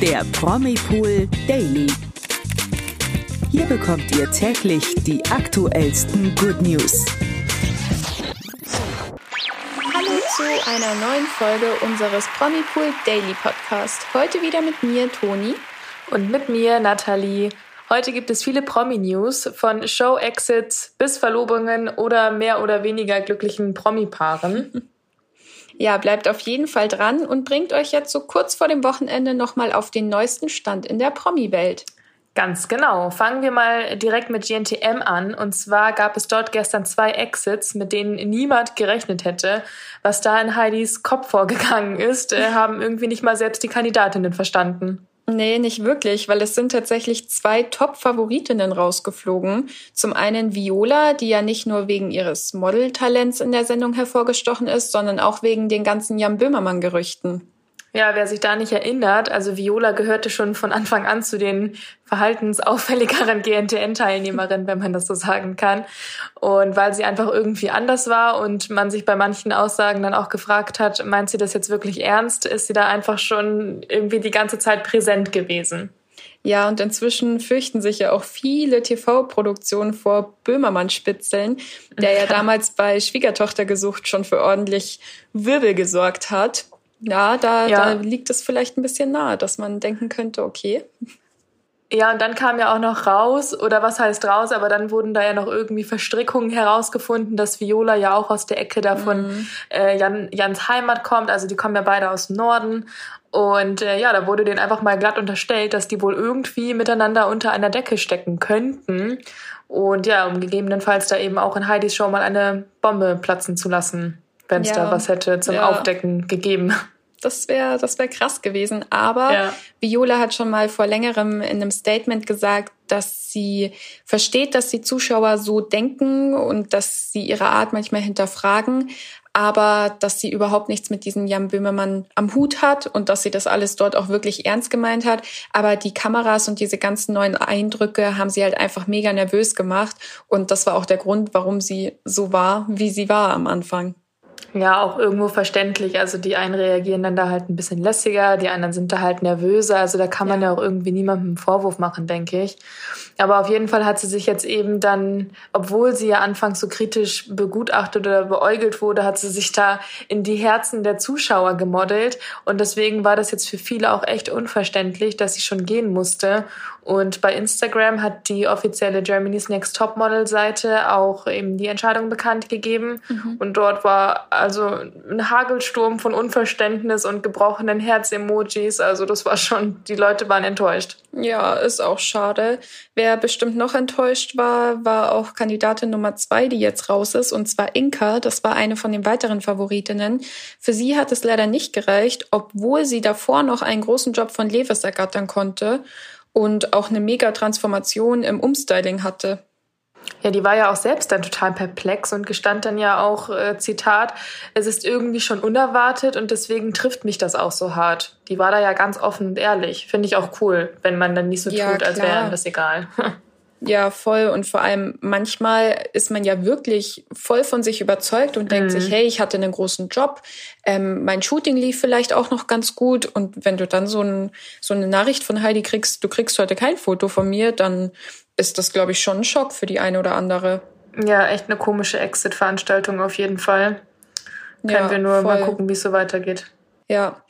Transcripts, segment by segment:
der Promipool Daily. Hier bekommt ihr täglich die aktuellsten Good News. Hallo zu einer neuen Folge unseres Promipool Daily Podcast. Heute wieder mit mir, Toni. Und mit mir, Nathalie. Heute gibt es viele Promi-News von Show-Exits bis Verlobungen oder mehr oder weniger glücklichen Promi-Paaren. Ja, bleibt auf jeden Fall dran und bringt euch jetzt so kurz vor dem Wochenende nochmal auf den neuesten Stand in der Promi-Welt. Ganz genau. Fangen wir mal direkt mit GNTM an. Und zwar gab es dort gestern zwei Exits, mit denen niemand gerechnet hätte. Was da in Heidis Kopf vorgegangen ist, äh, haben irgendwie nicht mal selbst die Kandidatinnen verstanden. Nee, nicht wirklich, weil es sind tatsächlich zwei Top-Favoritinnen rausgeflogen. Zum einen Viola, die ja nicht nur wegen ihres Modeltalents in der Sendung hervorgestochen ist, sondern auch wegen den ganzen Jan Böhmermann-Gerüchten. Ja, wer sich da nicht erinnert, also Viola gehörte schon von Anfang an zu den verhaltensauffälligeren GNTN-Teilnehmerinnen, wenn man das so sagen kann. Und weil sie einfach irgendwie anders war und man sich bei manchen Aussagen dann auch gefragt hat, meint sie das jetzt wirklich ernst, ist sie da einfach schon irgendwie die ganze Zeit präsent gewesen. Ja, und inzwischen fürchten sich ja auch viele TV-Produktionen vor Böhmermann-Spitzeln, der ja damals bei Schwiegertochter gesucht schon für ordentlich Wirbel gesorgt hat. Ja, da, ja. da liegt es vielleicht ein bisschen nahe, dass man denken könnte, okay. Ja, und dann kam ja auch noch raus, oder was heißt raus, aber dann wurden da ja noch irgendwie Verstrickungen herausgefunden, dass Viola ja auch aus der Ecke davon mhm. äh, Jan, Jans Heimat kommt. Also die kommen ja beide aus dem Norden. Und äh, ja, da wurde denen einfach mal glatt unterstellt, dass die wohl irgendwie miteinander unter einer Decke stecken könnten. Und ja, um gegebenenfalls da eben auch in Heidis Show mal eine Bombe platzen zu lassen wenn es ja. da was hätte zum ja. Aufdecken gegeben. Das wäre das wär krass gewesen. Aber ja. Viola hat schon mal vor längerem in einem Statement gesagt, dass sie versteht, dass die Zuschauer so denken und dass sie ihre Art manchmal hinterfragen, aber dass sie überhaupt nichts mit diesem Jan Böhmermann am Hut hat und dass sie das alles dort auch wirklich ernst gemeint hat. Aber die Kameras und diese ganzen neuen Eindrücke haben sie halt einfach mega nervös gemacht. Und das war auch der Grund, warum sie so war, wie sie war am Anfang. Ja, auch irgendwo verständlich. Also die einen reagieren dann da halt ein bisschen lässiger, die anderen sind da halt nervöser. Also da kann man ja, ja auch irgendwie niemandem einen Vorwurf machen, denke ich. Aber auf jeden Fall hat sie sich jetzt eben dann, obwohl sie ja anfangs so kritisch begutachtet oder beäugelt wurde, hat sie sich da in die Herzen der Zuschauer gemodelt. Und deswegen war das jetzt für viele auch echt unverständlich, dass sie schon gehen musste. Und bei Instagram hat die offizielle Germany's Next Top Model Seite auch eben die Entscheidung bekannt gegeben. Mhm. Und dort war also ein Hagelsturm von Unverständnis und gebrochenen Herz-Emojis. Also das war schon, die Leute waren enttäuscht. Ja, ist auch schade. Wer bestimmt noch enttäuscht war, war auch Kandidatin Nummer zwei, die jetzt raus ist, und zwar Inka. Das war eine von den weiteren Favoritinnen. Für sie hat es leider nicht gereicht, obwohl sie davor noch einen großen Job von Levis ergattern konnte und auch eine Mega-Transformation im Umstyling hatte. Ja, die war ja auch selbst dann total perplex und gestand dann ja auch, äh, Zitat, es ist irgendwie schon unerwartet und deswegen trifft mich das auch so hart. Die war da ja ganz offen und ehrlich. Finde ich auch cool, wenn man dann nicht so ja, tut, als wäre einem das egal. Ja, voll. Und vor allem manchmal ist man ja wirklich voll von sich überzeugt und denkt mhm. sich, hey, ich hatte einen großen Job, ähm, mein Shooting lief vielleicht auch noch ganz gut. Und wenn du dann so, ein, so eine Nachricht von Heidi kriegst, du kriegst heute kein Foto von mir, dann ist das, glaube ich, schon ein Schock für die eine oder andere. Ja, echt eine komische Exit-Veranstaltung auf jeden Fall. Können ja, wir nur voll. mal gucken, wie es so weitergeht. Ja.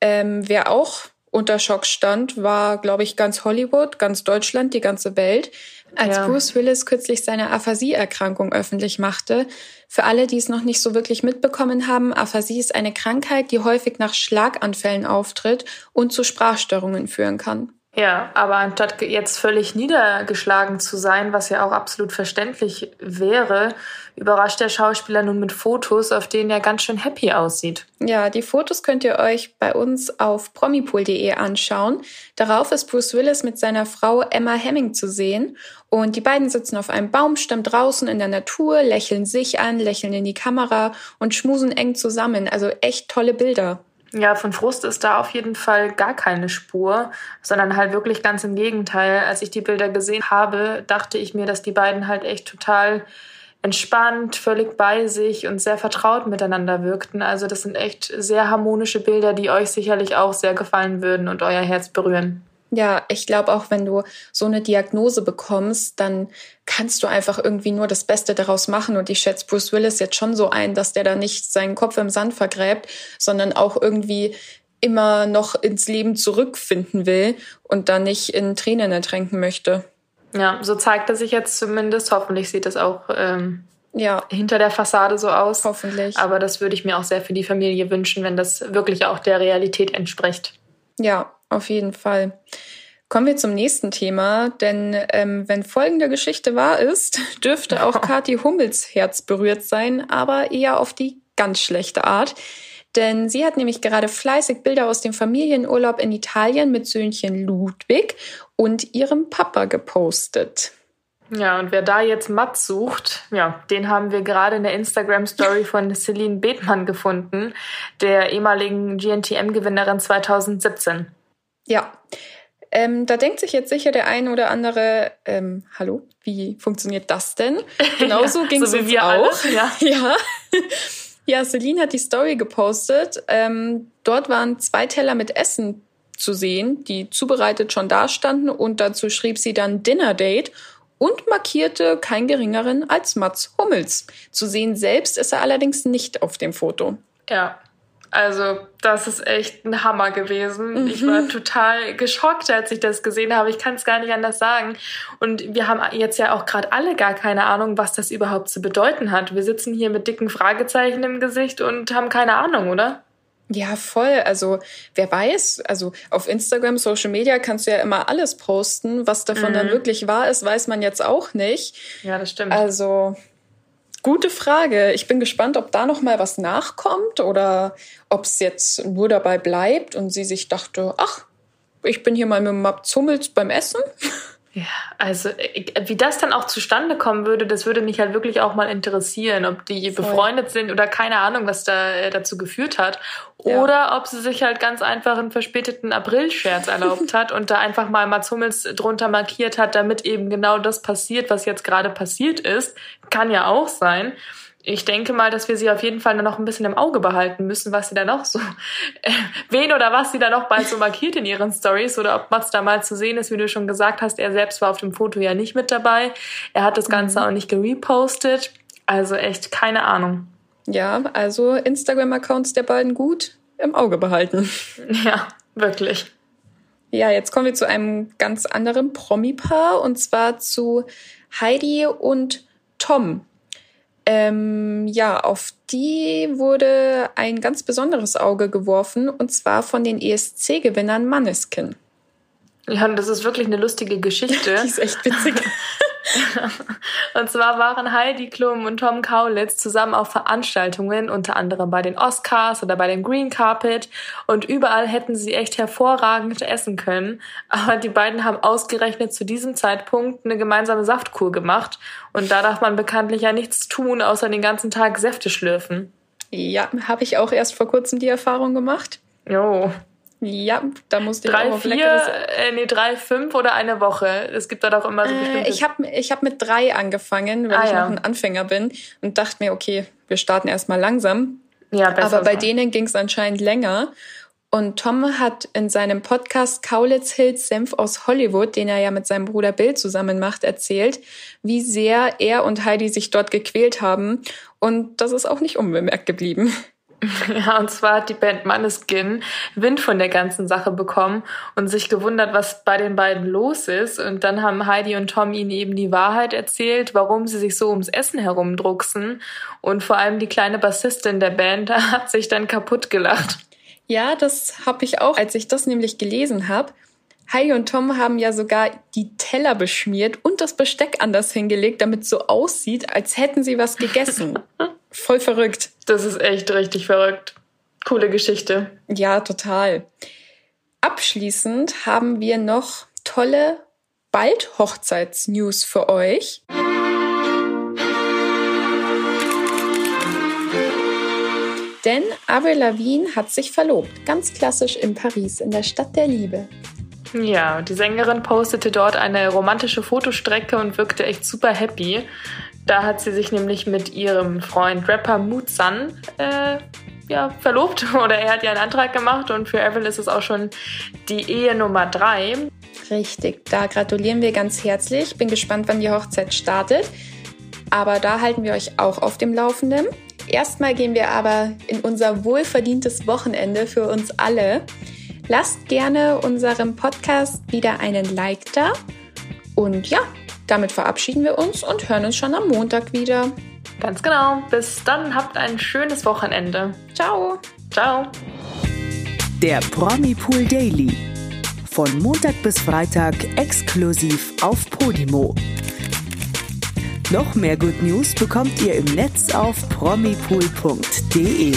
Ähm, wer auch unter Schock stand, war, glaube ich, ganz Hollywood, ganz Deutschland, die ganze Welt, als ja. Bruce Willis kürzlich seine Aphasie-Erkrankung öffentlich machte. Für alle, die es noch nicht so wirklich mitbekommen haben, Aphasie ist eine Krankheit, die häufig nach Schlaganfällen auftritt und zu Sprachstörungen führen kann. Ja, aber anstatt jetzt völlig niedergeschlagen zu sein, was ja auch absolut verständlich wäre, überrascht der Schauspieler nun mit Fotos, auf denen er ganz schön happy aussieht. Ja, die Fotos könnt ihr euch bei uns auf promipool.de anschauen. Darauf ist Bruce Willis mit seiner Frau Emma Hemming zu sehen und die beiden sitzen auf einem Baumstamm draußen in der Natur, lächeln sich an, lächeln in die Kamera und schmusen eng zusammen. Also echt tolle Bilder. Ja, von Frust ist da auf jeden Fall gar keine Spur, sondern halt wirklich ganz im Gegenteil. Als ich die Bilder gesehen habe, dachte ich mir, dass die beiden halt echt total entspannt, völlig bei sich und sehr vertraut miteinander wirkten. Also das sind echt sehr harmonische Bilder, die euch sicherlich auch sehr gefallen würden und euer Herz berühren. Ja, ich glaube auch, wenn du so eine Diagnose bekommst, dann kannst du einfach irgendwie nur das Beste daraus machen. Und ich schätze Bruce Willis jetzt schon so ein, dass der da nicht seinen Kopf im Sand vergräbt, sondern auch irgendwie immer noch ins Leben zurückfinden will und dann nicht in Tränen ertränken möchte. Ja, so zeigt er sich jetzt zumindest. Hoffentlich sieht das auch ähm, ja. hinter der Fassade so aus. Hoffentlich. Aber das würde ich mir auch sehr für die Familie wünschen, wenn das wirklich auch der Realität entspricht. Ja, auf jeden Fall. Kommen wir zum nächsten Thema, denn ähm, wenn folgende Geschichte wahr ist, dürfte auch Kathi Hummels Herz berührt sein, aber eher auf die ganz schlechte Art. Denn sie hat nämlich gerade fleißig Bilder aus dem Familienurlaub in Italien mit Söhnchen Ludwig und ihrem Papa gepostet. Ja, und wer da jetzt Matt sucht, ja, den haben wir gerade in der Instagram-Story von Celine Bethmann gefunden, der ehemaligen GNTM-Gewinnerin 2017. Ja, ähm, da denkt sich jetzt sicher der ein oder andere, ähm, hallo, wie funktioniert das denn? Genauso ja, ging es so uns auch. Alle, ja. ja. ja, Celine hat die Story gepostet. Ähm, dort waren zwei Teller mit Essen zu sehen, die zubereitet schon dastanden und dazu schrieb sie dann Dinner Date und markierte kein geringeren als Mats Hummels. Zu sehen selbst ist er allerdings nicht auf dem Foto. Ja, also das ist echt ein Hammer gewesen. Mhm. Ich war total geschockt, als ich das gesehen habe. Ich kann es gar nicht anders sagen. Und wir haben jetzt ja auch gerade alle gar keine Ahnung, was das überhaupt zu bedeuten hat. Wir sitzen hier mit dicken Fragezeichen im Gesicht und haben keine Ahnung, oder? Ja, voll. Also wer weiß, also auf Instagram, Social Media kannst du ja immer alles posten. Was davon mhm. dann wirklich wahr ist, weiß man jetzt auch nicht. Ja, das stimmt. Also gute Frage. Ich bin gespannt, ob da noch mal was nachkommt oder ob es jetzt nur dabei bleibt und sie sich dachte, ach, ich bin hier mal mit Mats Hummels beim Essen. Ja, also äh, wie das dann auch zustande kommen würde, das würde mich halt wirklich auch mal interessieren, ob die Voll. befreundet sind oder keine Ahnung, was da äh, dazu geführt hat. Ja. Oder ob sie sich halt ganz einfach einen verspäteten April-Scherz erlaubt hat und da einfach mal Mats Hummels drunter markiert hat, damit eben genau das passiert, was jetzt gerade passiert ist. Kann ja auch sein ich denke mal, dass wir sie auf jeden Fall noch ein bisschen im Auge behalten müssen, was sie da noch so, äh, wen oder was sie da noch bald so markiert in ihren Stories oder ob Mats da mal zu sehen ist, wie du schon gesagt hast. Er selbst war auf dem Foto ja nicht mit dabei. Er hat das Ganze mhm. auch nicht gerepostet. Also echt keine Ahnung. Ja, also Instagram-Accounts der beiden gut im Auge behalten. Ja, wirklich. Ja, jetzt kommen wir zu einem ganz anderen Promi-Paar und zwar zu Heidi und Tom. Ähm, ja, auf die wurde ein ganz besonderes Auge geworfen, und zwar von den ESC-Gewinnern Manneskin. Ja, das ist wirklich eine lustige Geschichte. die ist echt witzig. und zwar waren Heidi Klum und Tom Kaulitz zusammen auf Veranstaltungen, unter anderem bei den Oscars oder bei dem Green Carpet. Und überall hätten sie echt hervorragend essen können. Aber die beiden haben ausgerechnet zu diesem Zeitpunkt eine gemeinsame Saftkur gemacht. Und da darf man bekanntlich ja nichts tun, außer den ganzen Tag Säfte schlürfen. Ja, habe ich auch erst vor kurzem die Erfahrung gemacht. Jo. Ja, da musste ich drei, auch auf vier, äh, nee, drei, fünf oder eine Woche. Es gibt da doch immer so bestimmte... Äh, ich habe ich hab mit drei angefangen, weil ah, ich ja. noch ein Anfänger bin und dachte mir, okay, wir starten erstmal langsam. Ja, besser Aber bei so. denen ging es anscheinend länger. Und Tom hat in seinem Podcast Kaulitz Hills Senf aus Hollywood, den er ja mit seinem Bruder Bill zusammen macht, erzählt, wie sehr er und Heidi sich dort gequält haben. Und das ist auch nicht unbemerkt geblieben. Ja, und zwar hat die Band Manneskin Wind von der ganzen Sache bekommen und sich gewundert, was bei den beiden los ist. Und dann haben Heidi und Tom ihnen eben die Wahrheit erzählt, warum sie sich so ums Essen herumdrucksen. Und vor allem die kleine Bassistin der Band hat sich dann kaputt gelacht. Ja, das habe ich auch, als ich das nämlich gelesen habe. Heidi und Tom haben ja sogar die Teller beschmiert und das Besteck anders hingelegt, damit es so aussieht, als hätten sie was gegessen. Voll verrückt. Das ist echt richtig verrückt. Coole Geschichte. Ja, total. Abschließend haben wir noch tolle bald Hochzeitsnews für euch. Denn Avril Lavigne hat sich verlobt, ganz klassisch in Paris, in der Stadt der Liebe. Ja, die Sängerin postete dort eine romantische Fotostrecke und wirkte echt super happy. Da hat sie sich nämlich mit ihrem Freund Rapper Sun äh, ja, verlobt oder er hat ja einen Antrag gemacht und für Evelyn ist es auch schon die Ehe Nummer drei. Richtig, da gratulieren wir ganz herzlich. Bin gespannt, wann die Hochzeit startet. Aber da halten wir euch auch auf dem Laufenden. Erstmal gehen wir aber in unser wohlverdientes Wochenende für uns alle. Lasst gerne unserem Podcast wieder einen Like da. Und ja, damit verabschieden wir uns und hören uns schon am Montag wieder. Ganz genau. Bis dann, habt ein schönes Wochenende. Ciao. Ciao. Der Promi Pool Daily. Von Montag bis Freitag exklusiv auf Podimo. Noch mehr Good News bekommt ihr im Netz auf promipool.de.